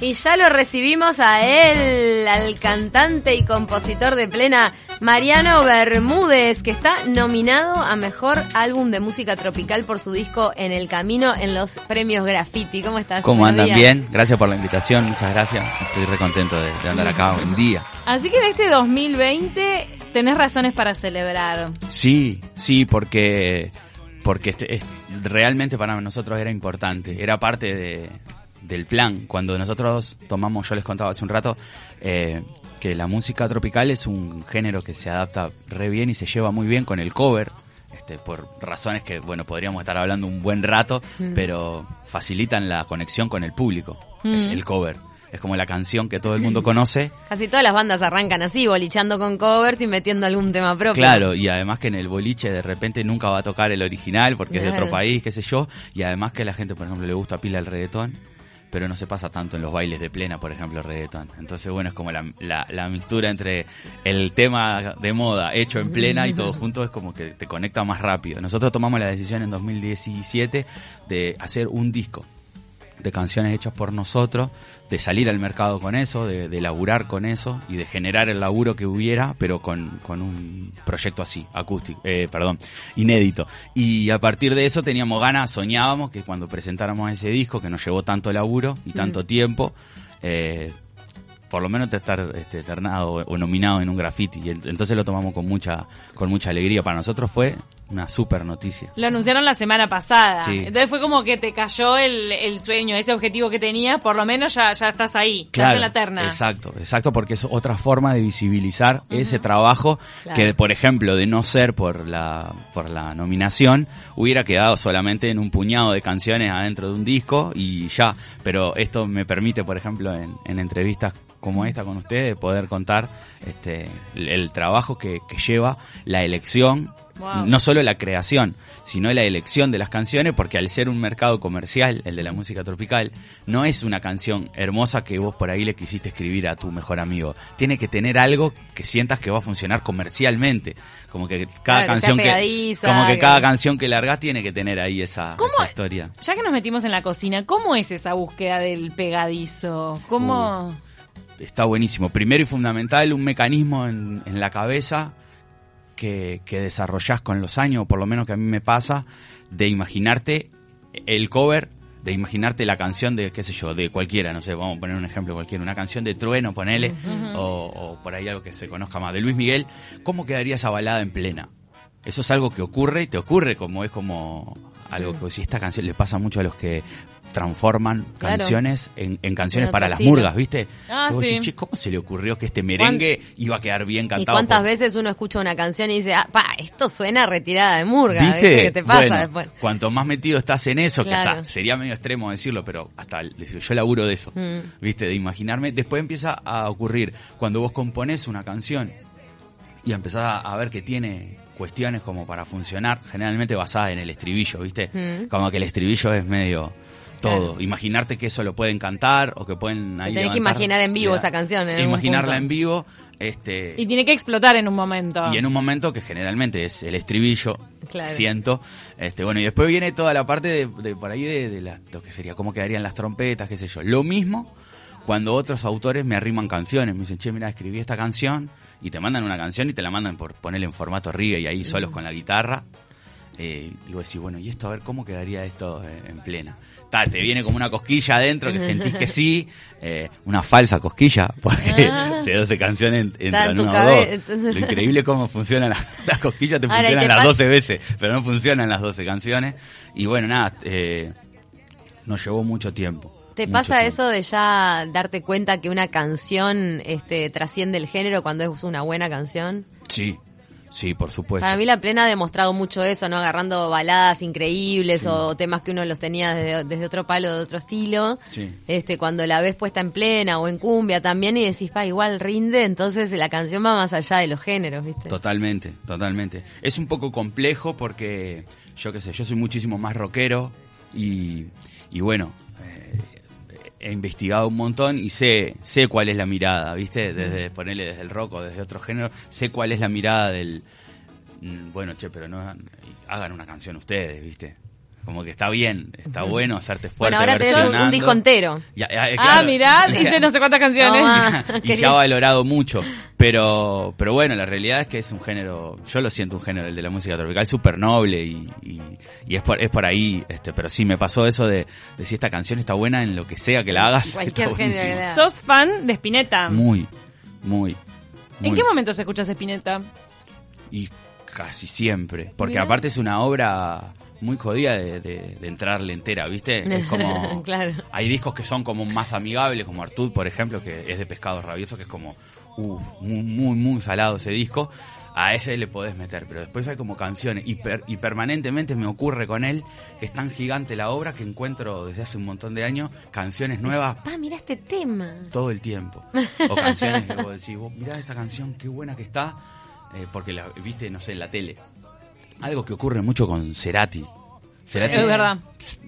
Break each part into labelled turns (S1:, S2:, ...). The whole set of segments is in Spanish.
S1: Y ya lo recibimos a él, al cantante y compositor de plena, Mariano Bermúdez, que está nominado a Mejor Álbum de Música Tropical por su disco En el Camino en los premios Graffiti. ¿Cómo estás?
S2: ¿Cómo andan? Bien, gracias por la invitación, muchas gracias. Estoy re contento de, andar acá buen día.
S3: Así que en este 2020 tenés razones para celebrar.
S2: Sí, sí, porque porque este, realmente para nosotros era importante, era parte de, del plan. Cuando nosotros tomamos, yo les contaba hace un rato, eh, que la música tropical es un género que se adapta re bien y se lleva muy bien con el cover. Este, por razones que, bueno, podríamos estar hablando un buen rato, mm. pero facilitan la conexión con el público. Es mm. el cover es como la canción que todo el mundo conoce.
S1: Casi todas las bandas arrancan así, bolichando con covers y metiendo algún tema propio.
S2: Claro, y además que en el boliche de repente nunca va a tocar el original porque es de otro país, qué sé yo, y además que a la gente, por ejemplo, le gusta pila el reggaetón pero no se pasa tanto en los bailes de plena, por ejemplo, reggaetón. Entonces, bueno, es como la, la, mixtura entre el tema de moda hecho en plena y todo junto es como que te conecta más rápido. Nosotros tomamos la decisión en 2017 de hacer un disco de canciones hechas por nosotros, de salir al mercado con eso, de, de laburar con eso y de generar el laburo que hubiera, pero con, con un proyecto así, acústico, eh, perdón, inédito. Y a partir de eso teníamos ganas, soñábamos que cuando presentáramos ese disco, que nos llevó tanto laburo y tanto mm. tiempo, eh, por lo menos estar este, eternado o nominado en un graffiti. Y entonces lo tomamos con mucha, con mucha alegría. Para nosotros fue una super noticia.
S3: Lo anunciaron la semana pasada. Entonces fue como que te cayó el, sueño, ese objetivo que tenías, por lo menos ya, ya estás ahí,
S2: claro,
S3: en la terna.
S2: Exacto, exacto, porque es otra forma de visibilizar ese trabajo que, por ejemplo, de no ser por la, por la nominación, hubiera quedado solamente en un puñado de canciones adentro de un disco y ya. Pero esto me permite, por ejemplo, en, en entrevistas como esta con ustedes, poder contar este, el, trabajo que, lleva la elección, no solo la creación, sino la elección de las canciones, porque al ser un mercado comercial, el de la música tropical, no es una canción hermosa que vos por ahí le quisiste escribir a tu mejor amigo. Tiene que tener algo que sientas que va a funcionar comercialmente. Como que cada canción que, como que, cada canción que largas tiene que tener ahí esa, historia.
S3: Ya que nos metimos en la cocina, ¿cómo es esa búsqueda del pegadizo? ¿Cómo?
S2: Uh está buenísimo. Primero y fundamental, un mecanismo en, la cabeza que, que desarrollás con los años, o por lo menos que a mí me pasa, de imaginarte el cover, de imaginarte la canción de, qué sé yo, de cualquiera, no sé, vamos a poner un ejemplo cualquiera, una canción de Trueno, ponele, o, o, por ahí algo que se conozca más, de Luis Miguel, ¿cómo quedaría esa balada en plena? Eso es algo que ocurre y te ocurre como es como algo que si esta canción le pasa mucho a los que transforman canciones en, canciones para las murgas, ¿viste?
S3: Ah, sí.
S2: ¿Cómo se le ocurrió que este merengue iba a quedar bien cantado?
S1: ¿Y cuántas veces uno escucha una canción y dice, ah, pa, esto suena retirada de murga? ¿Viste? ¿Qué te pasa después?
S2: Cuanto más metido estás en eso, que hasta sería medio extremo decirlo, pero hasta yo laburo de eso, mm. ¿viste? De imaginarme. Después empieza a ocurrir cuando vos componés una canción y empezás a ver que tiene cuestiones como para funcionar, generalmente basadas en el estribillo, ¿viste? Mm. Como que el estribillo es medio todo. Imaginarte que eso lo pueden cantar o que pueden ahí.
S1: Tenés que imaginar en vivo esa canción. En
S2: imaginarla en vivo. Este,
S3: y tiene que explotar en un momento.
S2: Y en un momento que generalmente es el estribillo, siento. Este, bueno, y después viene toda la parte de, por ahí de, lo que sería cómo quedarían las trompetas, qué sé yo. Lo mismo cuando otros autores me arriman canciones, me dicen, che, mira, escribí esta canción, y te mandan una canción y te la mandan por ponerle en formato reggae y ahí solos con la guitarra. Eh, y vos decís, bueno, ¿y esto a ver cómo quedaría esto eh, en plena? te viene como una cosquilla adentro que sentís que sí, eh, una falsa cosquilla, porque ah. se 12 canciones entran en una o dos. Lo increíble es cómo funcionan las, cosquillas, te funcionan las 12 veces, pero no funcionan las 12 canciones. Y bueno, nada, eh, nos llevó mucho tiempo.
S1: ¿Te pasa eso de ya darte cuenta que una canción este, trasciende el género cuando es una buena canción?
S2: Sí, Sí, por supuesto.
S1: Para mí la plena ha demostrado mucho eso, ¿no? Agarrando baladas increíbles o temas que uno los tenía desde, otro palo, de otro estilo. Sí. Este, cuando la ves puesta en plena o en cumbia también y decís, pa, igual rinde, entonces la canción va más allá de los géneros, ¿viste?
S2: Totalmente, totalmente. Es un poco complejo porque, yo qué sé, yo soy muchísimo más rockero y, y bueno, he investigado un montón y sé, sé cuál es la mirada, ¿viste? Desde ponerle desde el rock o desde otro género, sé cuál es la mirada del mm, bueno, che, pero no hagan una canción ustedes, ¿viste? como que está bien, está bueno hacerte fuerte.
S1: Bueno, ahora tenés un, disco entero.
S3: ah, mirá, dice no sé cuántas canciones.
S2: y se ha valorado mucho. Pero, pero bueno, la realidad es que es un género, yo lo siento un género, el de la música tropical, súper noble y, y, es, por, es por ahí, este pero sí, me pasó eso de, de si esta canción está buena en lo que sea que la hagas.
S3: Cualquier género. ¿Sos fan de Spinetta?
S2: Muy, muy.
S3: ¿En qué momentos escuchas Spinetta?
S2: Y casi siempre, porque aparte es una obra muy jodida de, de, entrarle entera, ¿viste? Es como... claro. Hay discos que son como más amigables, como Artud, por ejemplo, que es de Pescado Rabioso, que es como uh, muy, muy, muy salado ese disco. A ese le podés meter, pero después hay como canciones y, y permanentemente me ocurre con él que es tan gigante la obra que encuentro desde hace un montón de años canciones nuevas.
S1: Pa, mira este tema.
S2: Todo el tiempo. O canciones que vos decís, vos mirá esta canción, qué buena que está, eh, porque la viste, no sé, en la tele. Algo que ocurre mucho con Cerati.
S3: Cerati es verdad.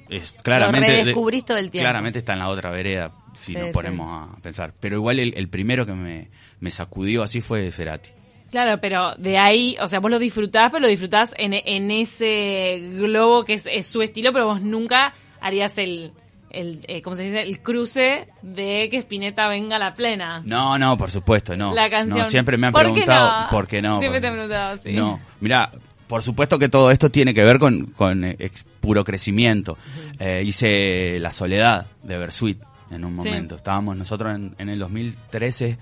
S2: Es, claramente,
S1: Lo redescubrís todo el tiempo.
S2: Claramente está en la otra vereda, si nos ponemos a pensar. Pero igual el, primero que me, me, sacudió así fue Cerati.
S3: Claro, pero de ahí, o sea, vos lo disfrutás, pero lo disfrutás en, en ese globo que es, es, su estilo, pero vos nunca harías el, el eh, ¿cómo se dice? El cruce de que Spinetta venga a la plena.
S2: No, no, por supuesto, no.
S3: La canción.
S2: No, siempre me han preguntado por qué no.
S3: Siempre te han preguntado, sí.
S2: No, mira, por supuesto que todo esto tiene que ver con, con eh, puro crecimiento. Eh, hice La Soledad de Bersuit en un momento. Estábamos nosotros en, en, el 2013,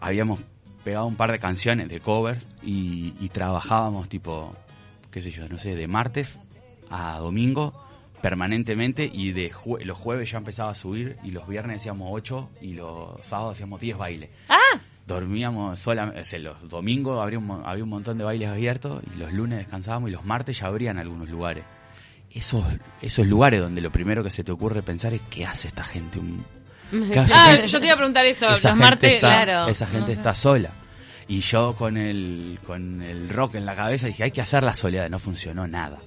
S2: habíamos pegado un par de canciones de covers y, y trabajábamos tipo, qué sé yo, no sé, de martes a domingo permanentemente y de los jueves ya empezaba a subir y los viernes hacíamos 8 y los sábados hacíamos 10 bailes.
S3: ¡Ah!
S2: dormíamos solamente, los domingos había un, había un montón de bailes abiertos y los lunes descansábamos y los martes ya abrían algunos lugares. Esos, esos lugares donde lo primero que se te ocurre pensar es ¿qué hace esta gente?
S3: ah, yo te iba a preguntar eso, los martes,
S2: claro. Esa gente está sola. Y yo con el, con el rock en la cabeza dije, hay que hacer la soledad, no funcionó nada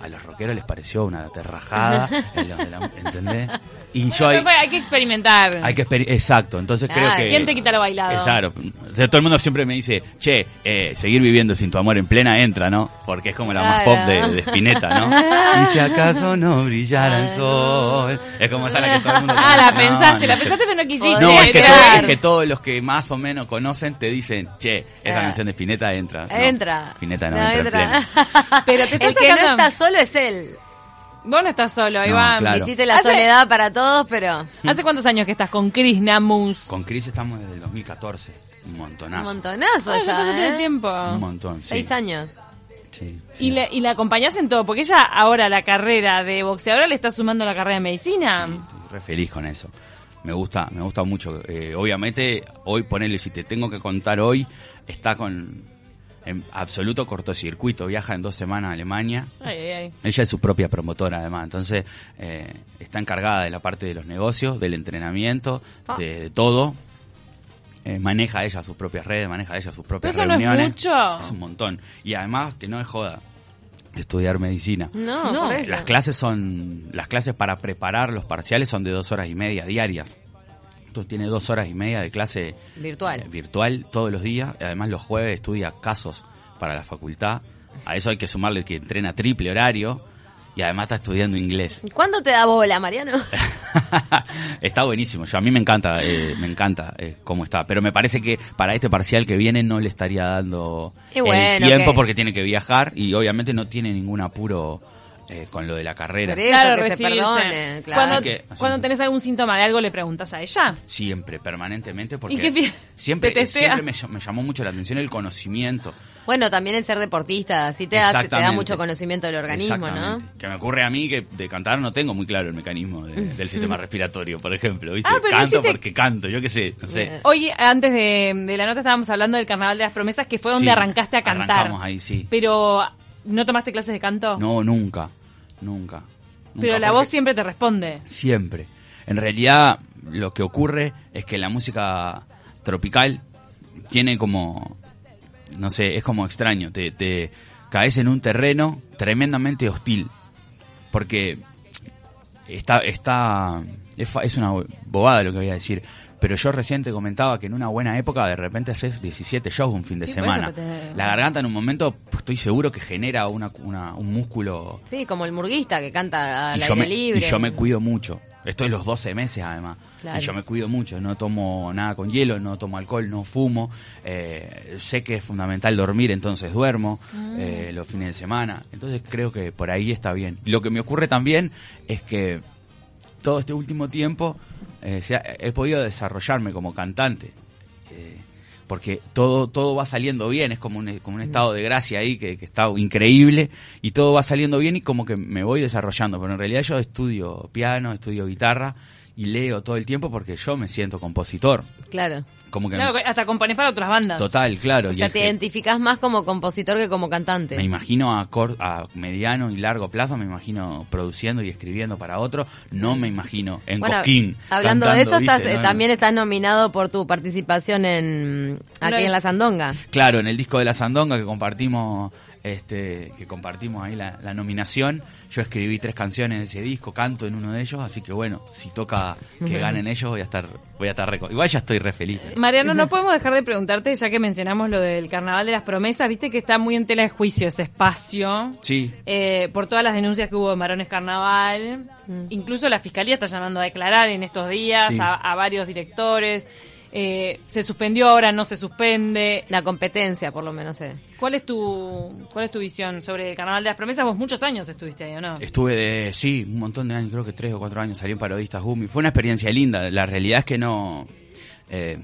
S2: a los rockeros les pareció una terrajada, ¿entendés?
S3: Y yo hay, hay que experimentar.
S2: Hay que exacto, entonces creo que...
S3: ¿Quién te quita lo bailado?
S2: Claro, todo el mundo siempre me dice, che, eh, seguir viviendo sin tu amor en plena entra, ¿no? Porque es como la más pop de, de Spinetta, ¿no? y si acaso no brillara el sol. Es como esa la que todo el mundo...
S3: Ah, la pensaste, la pensaste pero no quisiste.
S2: No, es que, es que, todos los que más o menos conocen te dicen, che, esa canción de Spinetta entra.
S1: entra.
S2: Spinetta no, entra, en plena.
S1: pero te el que no está solo es él.
S3: Vos no estás solo, Iván.
S1: No, Hiciste la soledad para todos, pero...
S3: ¿Hace cuántos años que estás con Chris Namus?
S2: Con Chris estamos desde el 2014. Un montonazo.
S1: Un montonazo ah, ya,
S3: ¿eh? tiempo.
S2: Un montón, sí.
S1: Seis años.
S2: Sí,
S3: ¿Y, le, ¿Y la acompañás en todo? Porque ella ahora la carrera de boxeadora le está sumando la carrera de medicina.
S2: Sí, estoy re feliz con eso. Me gusta, me gusta mucho. Eh, obviamente, hoy ponerle, si te tengo que contar hoy, está con en absoluto cortocircuito, viaja en dos semanas a Alemania. Ella es su propia promotora además, entonces eh, está encargada de la parte de los negocios, del entrenamiento, ah. de, todo. Eh, maneja ella sus propias redes, maneja ella sus propias
S3: Pero
S2: eso reuniones.
S3: No es, mucho.
S2: es un montón. Y además que no es joda estudiar medicina.
S1: No, no.
S2: Las clases son, las clases para preparar los parciales son de dos horas y media diarias tiene dos horas y media de clase
S1: virtual,
S2: eh, virtual todos los días. Además los jueves estudia casos para la facultad. A eso hay que sumarle que entrena triple horario y además está estudiando inglés.
S1: ¿Cuándo te da bola, Mariano?
S2: está buenísimo. Yo, a mí me encanta, eh, me encanta eh, cómo está. Pero me parece que para este parcial que viene no le estaría dando el tiempo porque tiene que viajar y obviamente no tiene ningún apuro eh, con lo de la carrera.
S1: claro, que se perdone,
S3: Cuando, cuando tenés algún síntoma de algo, ¿le preguntas a ella?
S2: Siempre, permanentemente, porque siempre, siempre me, llamó mucho la atención el conocimiento.
S1: Bueno, también el ser deportista, sí te, da, te da mucho conocimiento del organismo, ¿no?
S2: Que me ocurre a mí que de cantar no tengo muy claro el mecanismo del sistema respiratorio, por ejemplo, ¿viste?
S3: Ah,
S2: canto porque canto, yo qué sé, no sé.
S3: Oye, antes de, la nota estábamos hablando del Carnaval de las Promesas, que fue donde arrancaste a cantar.
S2: Arrancamos ahí, sí.
S3: Pero ¿No tomaste clases de canto?
S2: No, nunca, nunca.
S3: Pero la voz siempre te responde.
S2: Siempre. En realidad, lo que ocurre es que la música tropical tiene como, no sé, es como extraño. Te, te caes en un terreno tremendamente hostil. Porque está, está es, es una bobada lo que voy a decir, pero yo recién te comentaba que en una buena época de repente haces 17 shows un fin de semana. La garganta en un momento pues, estoy seguro que genera una, un músculo...
S1: Sí, como el murguista que canta al aire libre.
S2: Y yo me cuido mucho. Estoy los 12 meses además. Y yo me cuido mucho, no tomo nada con hielo, no tomo alcohol, no fumo. Eh, sé que es fundamental dormir, entonces duermo mm. eh, los fines de semana. Entonces creo que por ahí está bien. Lo que me ocurre también es que todo este último tiempo eh, he podido desarrollarme como cantante. Eh, porque todo, todo va saliendo bien, es como un, como un estado de gracia ahí que, que, está increíble y todo va saliendo bien y como que me voy desarrollando, pero en realidad yo estudio piano, estudio guitarra y leo todo el tiempo porque yo me siento compositor.
S1: Claro.
S3: Como que claro, hasta compones para otras bandas.
S2: Total, claro.
S1: O sea, te identificas más como compositor que como cantante.
S2: Me imagino a, a mediano y largo plazo, me imagino produciendo y escribiendo para otro. No me imagino en Coquín.
S1: Hablando de eso, estás, eh, también estás nominado por tu participación en aquí en La Sandonga.
S2: Claro, en el disco de La Sandonga que compartimos este, que compartimos ahí la, nominación. Yo escribí tres canciones de ese disco, canto en uno de ellos, así que bueno, si toca que ganen ellos voy a estar, voy a estar re, igual ya estoy re feliz.
S3: Mariano, no podemos dejar de preguntarte, ya que mencionamos lo del Carnaval de las Promesas, viste que está muy en tela de juicio ese espacio.
S2: Sí.
S3: Eh, por todas las denuncias que hubo de Marones Carnaval. Mm. Incluso la fiscalía está llamando a declarar en estos días a varios directores. Eh, se suspendió, ahora no se suspende.
S1: La competencia, por lo menos. Eh.
S3: ¿Cuál es tu cuál es tu visión sobre el Carnaval de las Promesas? Vos muchos años estuviste ahí, ¿o no?
S2: Estuve de, sí, un montón de años, creo que tres o cuatro años salí en Parodistas Gumi. Fue una experiencia linda. La realidad es que no... Eh,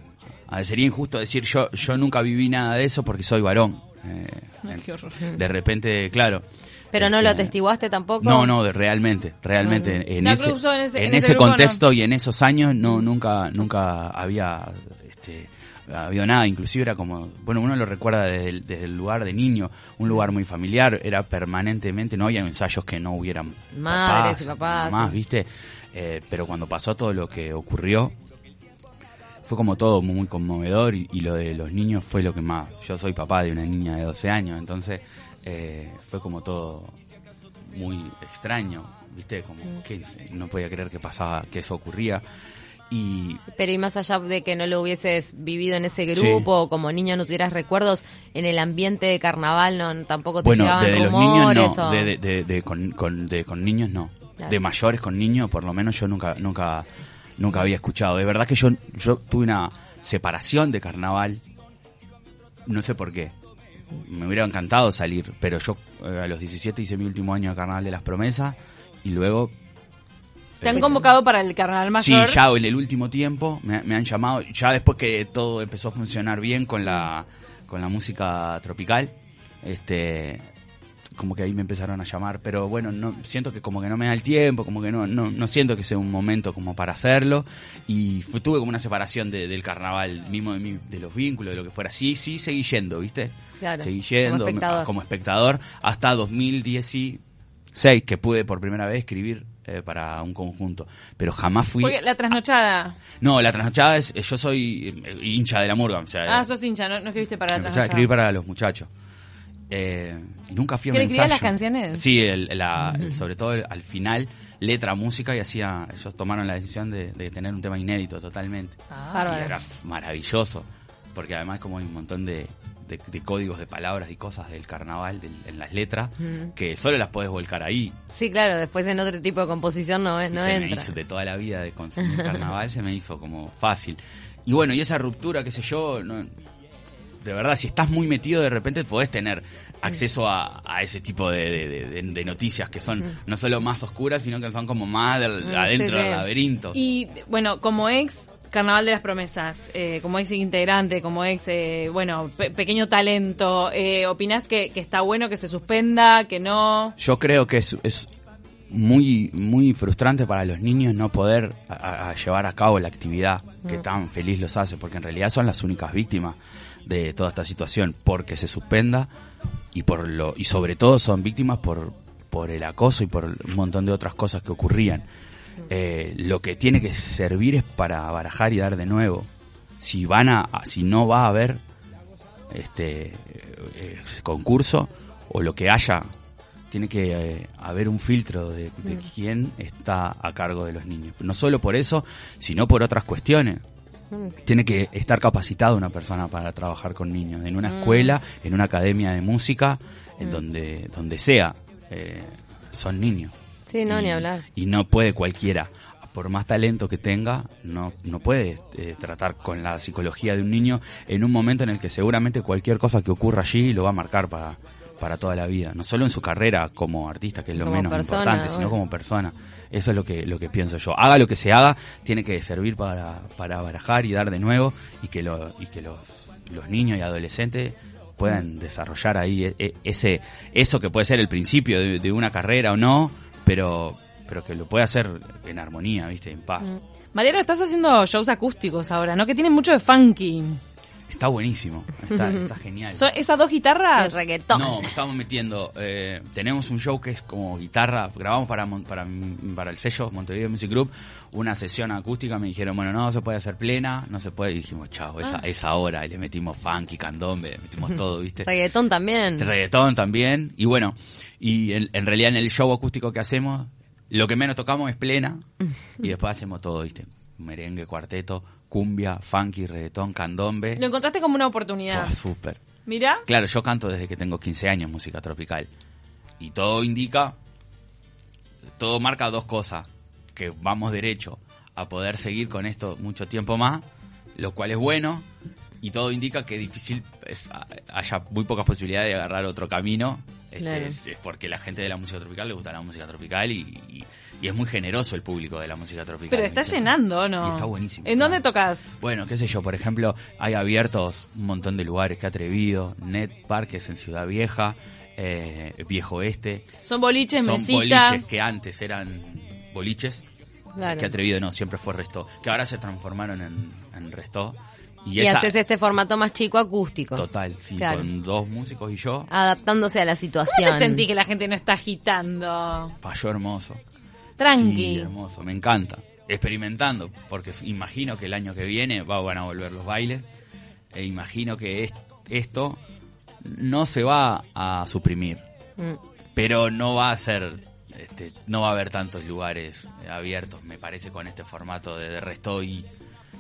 S2: sería injusto decir yo yo nunca viví nada de eso porque soy varón. Eh, qué horror. De repente, claro.
S1: Pero no lo este, atestiguaste tampoco.
S2: No, no, realmente, realmente en, ese, en, ese, contexto y en esos años no nunca nunca había este habido nada, inclusive era como, bueno, uno lo recuerda desde el, lugar de niño, un lugar muy familiar, era permanentemente, no había ensayos que no hubieran
S1: madres y papás,
S2: más, ¿viste? Eh, pero cuando pasó todo lo que ocurrió, fue como todo muy conmovedor y, y, lo de los niños fue lo que más. Yo soy papá de una niña de 12 años, entonces eh, fue como todo muy extraño, ¿viste? Como mm. que no podía creer que pasaba, que eso ocurría. Y...
S1: Pero y más allá de que no lo hubieses vivido en ese grupo, como niño no tuvieras recuerdos, en el ambiente de carnaval no tampoco te
S2: bueno, de, los niños no, de, de, con, con, de, con niños no. De mayores con niños, por lo menos yo nunca, nunca, nunca había escuchado. De verdad que yo, yo tuve una separación de carnaval, no sé por qué me hubiera encantado salir, pero yo eh, a los 17 hice mi último año de Carnaval de las Promesas y luego...
S3: ¿Te han convocado para el Carnaval Mayor?
S2: Sí, ya en el último tiempo me, han llamado, ya después que todo empezó a funcionar bien con la, con la música tropical, este como que ahí me empezaron a llamar, pero bueno, no siento que como que no me da el tiempo, como que no no, no siento que sea un momento como para hacerlo y tuve como una separación del carnaval mismo de, de los vínculos, de lo que fuera. Sí, sí, seguí yendo, ¿viste? Seguí yendo como espectador. hasta 2016 que pude por primera vez escribir eh, para un conjunto, pero jamás fui...
S3: la trasnochada...
S2: no, la trasnochada es... Yo soy eh, hincha de la murga. O sea,
S3: ah, sos hincha, no, escribiste para la trasnochada.
S2: escribir para los muchachos. Eh, nunca fui a un ensayo.
S3: las canciones?
S2: Sí, el, sobre todo al final, letra, música, y hacía... Ellos tomaron la decisión de, tener un tema inédito totalmente. Ah, era maravilloso, porque además como hay un montón de de, códigos de palabras y cosas del carnaval en las letras que solo las podés volcar ahí.
S1: Sí, claro, después en otro tipo de composición no, no se
S2: entra. Me hizo de toda la vida de consumir carnaval se me hizo como fácil. Y bueno, y esa ruptura, qué sé yo, no, de verdad, si estás muy metido de repente podés tener acceso a, ese tipo de, noticias que son no solo más oscuras, sino que son como más adentro del laberinto.
S3: Y bueno, como ex Carnaval de las Promesas, eh, como ex integrante, como ex, eh, bueno, pequeño talento, eh, ¿opinás que, está bueno que se suspenda, que no?
S2: Yo creo que es, es muy, muy frustrante para los niños no poder llevar a cabo la actividad que tan feliz los hace, porque en realidad son las únicas víctimas de toda esta situación, porque se suspenda y por lo y sobre todo son víctimas por por el acoso y por un montón de otras cosas que ocurrían. Eh, lo que tiene que servir es para barajar y dar de nuevo. Si van a, si no va a haber este eh, concurso o lo que haya tiene que eh, haber un filtro de, de quién está a cargo de los niños. No solo por eso, sino por otras cuestiones. Tiene que estar capacitado una persona para trabajar con niños, en una escuela, en una academia de música, en donde, donde sea, eh, son niños.
S1: Sí, no,
S2: y,
S1: ni hablar.
S2: Y no puede cualquiera, por más talento que tenga, no, no puede eh, tratar con la psicología de un niño en un momento en el que seguramente cualquier cosa que ocurra allí lo va a marcar para, para toda la vida. No solo en su carrera como artista, que es lo
S1: Como
S2: menos
S1: persona,
S2: importante, sino como persona. Eso es lo que, lo que pienso yo. Haga lo que se haga, tiene que servir para, para barajar y dar de nuevo y que, lo, y que los, los niños y adolescentes puedan desarrollar ahí e- e- ese eso que puede ser el principio de, de una carrera o no, pero pero que lo puede hacer en armonía, ¿viste? En paz.
S3: Mariano, estás haciendo shows acústicos ahora, ¿no? Que tienen mucho de funky.
S2: Está buenísimo, está, está genial.
S3: ¿Son esas dos
S1: El
S3: guitarras?
S1: reggaetón.
S2: No, me estamos metiendo. eh, tenemos un show que es como guitarra. Grabamos para, Mon- para, para el sello Montevideo Music Group una sesión acústica. Me dijeron, bueno, no se puede hacer plena, no se puede. Y dijimos, chao, esa, esa hora. Y le metimos funky, candombe, le metimos todo, ¿viste?
S1: Reggaetón también.
S2: Reggaetón también. Y bueno, y en, en realidad en el show acústico que hacemos, lo que menos tocamos es plena. y después hacemos todo, ¿viste? Merengue, cuarteto, cumbia, funky, reggaetón, candombe.
S3: Lo encontraste como una oportunidad.
S2: Fue súper.
S3: Mira,
S2: Claro, yo canto desde que tengo 15 años música tropical. Y todo indica, todo marca dos cosas. Que vamos derecho a poder seguir con esto mucho tiempo más, lo cual es bueno. Y todo indica que difícil es- haya muy pocas posibilidades de agarrar otro camino. Este,
S1: Claro.
S2: es, es porque la gente de la música tropical le gusta la música tropical y, y- y es muy generoso el público de la música tropical.
S3: pero está
S2: ¿viste?
S3: llenando, ¿o no?
S2: Y está buenísimo.
S3: ¿En dónde tocas?
S2: Bueno, qué sé yo, por ejemplo, hay abiertos un montón de lugares que atrevido, Net Parques en Ciudad Vieja, eh, Viejo Este,
S3: Son boliches,
S2: son
S3: mesita.
S2: boliches que antes eran boliches,
S1: Claro.
S2: que atrevido no, siempre fue Resto, que ahora se transformaron en, en Resto. Y,
S1: Y
S2: esa,
S1: haces este formato más chico acústico.
S2: total, sí,
S1: Claro.
S2: con dos músicos y yo,
S1: Adaptándose a la
S3: ¿Cómo
S1: situación.
S3: te sentí que la gente no está agitando?
S2: falló hermoso.
S3: Tranqui.
S2: Sí, hermoso, me encanta. Experimentando, porque imagino que el año que viene va- van a volver los bailes, e imagino que es- esto no se va a suprimir,
S1: Mm.
S2: pero no va a ser, este, no va a haber tantos lugares abiertos, me parece, con este formato de, de resto y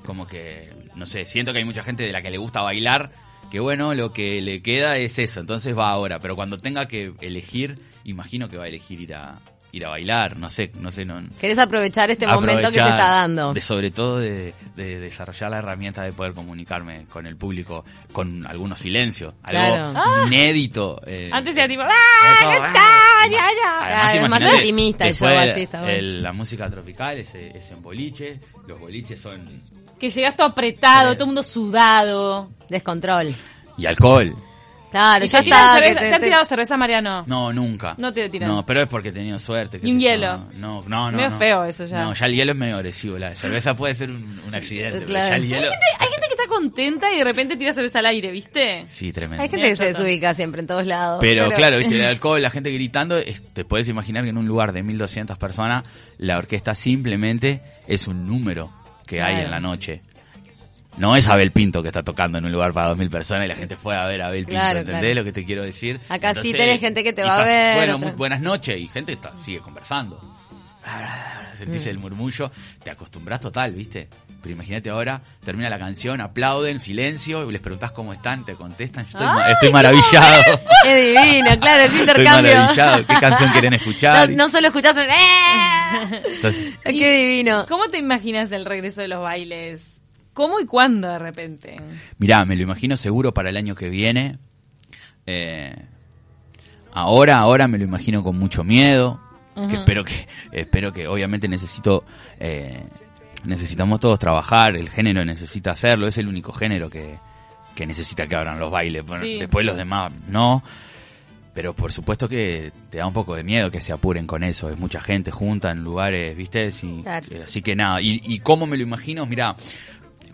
S2: como que, no sé, siento que hay mucha gente de la que le gusta bailar, que bueno, lo que le queda es eso, entonces va ahora, pero cuando tenga que elegir, imagino que va a elegir ir a ir a bailar, no sé, no sé, no,
S1: Querés aprovechar este momento que se está dando.
S2: de sobre todo de, de desarrollar la herramienta de poder comunicarme con el público con algunos silencios, algo
S1: Claro.
S2: inédito. eh,
S3: Antes era tipo,
S2: eh,
S3: ¡ah!
S2: todo,
S3: ¿qué
S2: ah,
S3: tal? Ya, ya.
S2: Además,
S1: Claro, más intimista el
S2: después
S1: show bueno.
S2: el- la música tropical es, es en boliche, los boliches son...
S3: Que llegas todo apretado,
S2: Sí.
S3: todo el mundo sudado.
S1: Descontrol.
S2: Y alcohol.
S1: Claro,
S3: ¿Y
S1: ya
S3: te,
S1: está.
S3: cerveza-
S1: que te-
S3: ¿Te han tirado cerveza, Mariano?
S2: No, nunca.
S3: No te tiran.
S2: No, pero es porque he tenido suerte.
S3: ¿Y un hielo?
S2: No, no, no.
S3: Medio
S2: no.
S3: feo eso ya.
S2: No, ya el hielo es medio agresivo. La cerveza puede ser un, un accidente, pero
S1: Claro.
S2: ya el hielo...
S3: Hay gente que está contenta y de repente tira cerveza al aire, ¿viste?
S2: Sí, tremendo.
S1: Hay gente que se desubica siempre en todos lados.
S2: Pero, claro, viste, el alcohol, la gente gritando, es- te puedes imaginar que en un lugar de 1200 personas, la orquesta simplemente es un número que hay
S1: Claro.
S2: en la noche. No es Abel Pinto que está tocando en un lugar para 2000 personas y la gente fue a ver a Abel Pinto,
S1: Claro,
S2: ¿entendés
S1: claro.
S2: lo que te quiero decir?
S1: Acá sí tenés gente que te va a ver,
S2: Bueno, muy buenas noches y gente está, sigue conversando.
S1: Mm.
S2: Sentís el murmullo, te acostumbras total, ¿viste? Pero imagínate ahora, termina la canción, aplauden, silencio, y les preguntás cómo están, te contestan, yo estoy, ma-
S3: ¡Ay,
S2: estoy
S3: qué
S2: maravillado.
S1: Es divino, claro, es
S2: Estoy
S1: intercambio.
S2: maravillado. ¿Qué canción quieren escuchar?
S1: No, no solo escuchás ¡eh!
S2: Entonces,
S1: Qué divino.
S3: ¿Cómo te imaginas el regreso de los bailes? ¿Cómo y cuándo de repente?
S2: mirá, me lo imagino seguro para el año que viene. Eh, ahora, ahora me lo imagino con mucho miedo. que espero que, espero que, obviamente necesito, eh, necesitamos todos trabajar. El género necesita hacerlo. Es el único género que, que necesita que abran los bailes. Bueno,
S3: Sí.
S2: Después los demás no. Pero por supuesto que te da un poco de miedo que se apuren con eso. Es mucha gente junta en lugares, ¿viste? Sí,
S1: Claro.
S2: eh, Así que nada. ¿Y, ¿Y cómo me lo imagino? Mirá,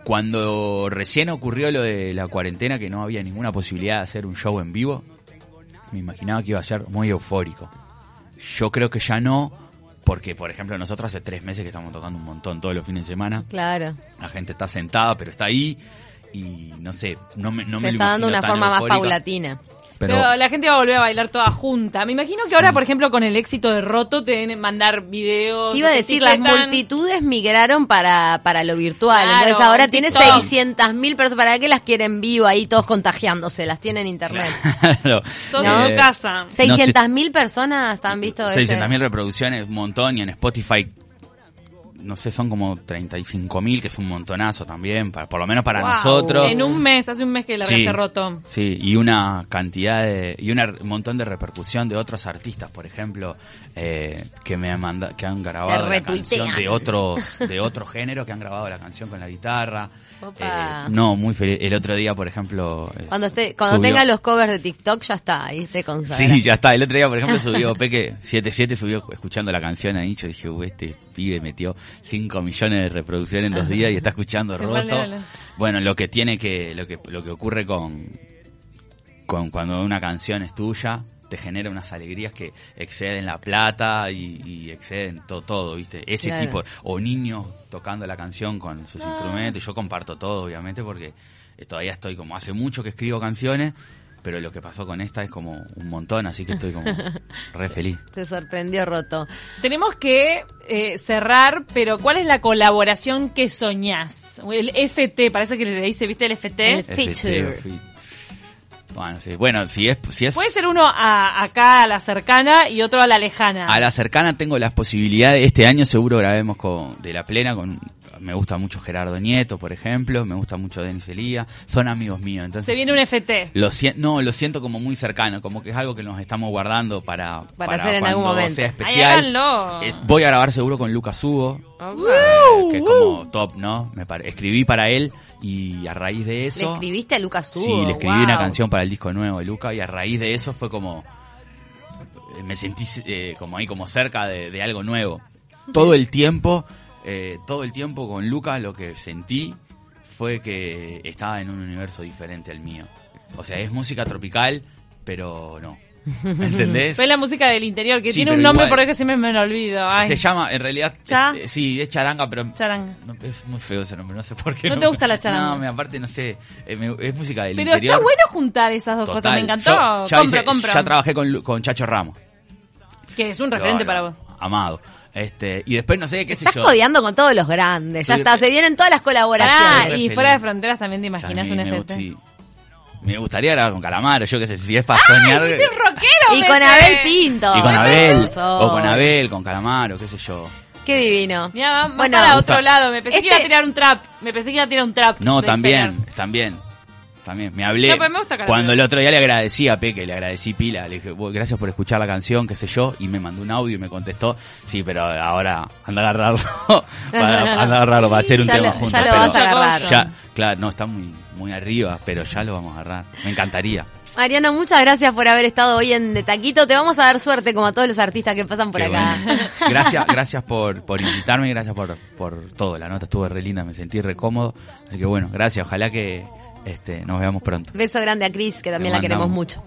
S2: cuando recién ocurrió lo de la cuarentena, que no había ninguna posibilidad de hacer un show en vivo, me imaginaba que iba a ser muy eufórico. Yo creo que ya no, porque por ejemplo nosotros hace tres meses que estamos tocando un montón todos los fines de semana.
S1: Claro.
S2: La gente está sentada, pero está ahí. Y no sé, no me, no
S1: Se
S2: me lo
S1: está dando una forma más paulatina.
S2: Pero,
S3: Pero, la gente va a volver a bailar toda junta. Me imagino que ahora, por ejemplo, con el éxito de Roto, te deben mandar videos.
S1: Iba a decir, las multitudes migraron para, para lo virtual.
S3: Claro,
S1: Entonces ahora
S3: en
S1: tiene. 600 mil personas. ¿Para qué las quieren vivo ahí todos contagiándose? Las tienen en internet.
S2: claro,
S3: Todos
S1: No.
S3: en su casa.
S1: 600 mil personas han visto este-
S2: 600 mil reproducciones, un montón, y en Spotify, no sé, son como 35 mil, que es un montonazo también, para, por lo menos para
S3: Wow.
S2: nosotros.
S3: En un mes, hace un mes que la
S2: Sí.
S3: Roto.
S2: Sí, y una cantidad de, y un montón de repercusión de otros artistas, por ejemplo, eh, que me han manda- que han grabado la
S1: retuitean.
S2: canción de otros, de otro género, que han grabado la canción con la guitarra.
S1: Opa.
S2: Eh, no, muy feliz. El otro día, por ejemplo, eh,
S1: Cuando, esté, cuando
S2: subió-
S1: tenga los covers de TikTok ya está, ahí te consagra.
S2: Sí, ya está. El otro día, por ejemplo, subió Peque 77, subió escuchando la canción ahí. Yo dije, "Uy, este pibe metió 5 millones de reproducciones en dos días y está escuchando roto.
S3: vale, vale.
S2: Bueno, lo que tiene que, lo que, lo que ocurre con, con cuando una canción es tuya, te genera unas alegrías que exceden la plata y, y exceden todo, todo, ¿viste? Ese
S1: Claro.
S2: tipo, o niños tocando la canción con sus instrumentos. Yo comparto todo, obviamente, porque eh, todavía estoy como hace mucho que escribo canciones, pero lo que pasó con esta es como un montón, así que estoy como re feliz.
S1: Te sorprendió roto.
S3: Tenemos que eh, cerrar, pero ¿cuál es la colaboración que soñás? El FT, parece que le dice, ¿viste el FT?
S1: El- Feature.
S2: FT. Bueno, sí. Bueno, si es, si es
S3: Puede ser uno a, acá a la cercana y otro a la lejana.
S2: a la cercana tengo las posibilidades. Este año seguro grabemos con de la plena con me gusta mucho Gerardo Nieto, por ejemplo, me gusta mucho Denis Elía, son amigos míos, entonces
S3: Se viene un FT.
S2: Lo no, lo siento como muy cercano, como que es algo que nos estamos guardando para,
S1: Para hacer en
S2: cuando
S1: algún momento.
S2: sea especial. Eh, voy a grabar seguro con Lucas Hugo,
S1: Opa.
S2: eh, que es como top, ¿no? Me escribí para él y a raíz de eso...
S1: ¿Le escribiste a Lucas Hugo?
S2: Sí, le escribí
S1: Wow.
S2: una canción para el disco nuevo de Luca y a raíz de eso fue como eh, me sentí eh, como ahí como cerca de, de algo nuevo. Todo el tiempo, eh, todo el tiempo con Luca lo que sentí fue que estaba en un universo diferente al mío. O sea, es música tropical, pero no. ¿Entendés?
S3: Fue la música del interior, que
S2: Sí,
S3: tiene un
S2: pero
S3: nombre
S2: igual.
S3: por ahí que siempre me lo olvido. Ay,
S2: Se llama, en realidad,
S3: Cha.
S2: eh, sí, es charanga, pero
S3: charanga.
S2: no, es muy feo ese nombre, no sé por qué.
S3: ¿No te gusta la charanga?
S2: No, aparte no sé, eh, me- es música del
S3: Pero
S2: interior.
S3: está bueno juntar esas dos cosas, me encantó.
S2: Yo ya,
S3: compro,
S2: hice-
S3: compro.
S2: ya trabajé con, Chacho Ramos.
S3: que es un referente para vos.
S2: Amado. Este, y después no sé qué sé
S1: Estás
S2: yo.
S1: codeando con todos los grandes. Ya
S2: Estoy-
S1: está, se vienen todas las colaboraciones.
S2: Re
S3: y fuera de fronteras también te imaginas un
S2: sí. Me gustaría grabar con Calamaro, yo qué sé, si es para soñar.
S3: ¡Es un rockero!
S1: y con
S3: sé!
S1: Abel Pinto.
S2: y con Abel, o con Abel, con Calamaro, qué sé yo.
S1: Qué divino.
S3: Mira, va, va
S1: Bueno,
S3: para otro lado. Me pensé que iba a
S1: Este-
S3: tirar un trap. Me pensé que iba a tirar un trap.
S2: No, también,
S3: exterior.
S2: también. También, me hablé.
S3: No, pero me gusta Calamaro.
S2: Cuando el otro día le agradecí a Peque, le agradecí pila, le dije, "Bueno, gracias por escuchar la canción, qué sé yo, y me mandó un audio y me contestó, sí, pero ahora anda a agarrarlo, anda a agarrarlo para hacer un
S1: Ya
S2: tema
S1: lo-
S2: juntos.
S1: ya lo
S2: pero
S1: vas a agarrar.
S2: Ya, claro, no, está muy, muy arriba, pero ya lo vamos a agarrar. Me encantaría.
S1: Mariano, muchas gracias por haber estado hoy en De Taquito. Te vamos a dar suerte como a todos los artistas que pasan por
S2: Qué
S1: acá.
S2: bueno. Gracias, gracias por, por invitarme, gracias por, por todo. La nota estuvo re linda, me sentí re cómodo. Así que bueno, gracias. Ojalá que este, nos veamos pronto.
S1: Beso grande a Cris, que también la queremos mucho.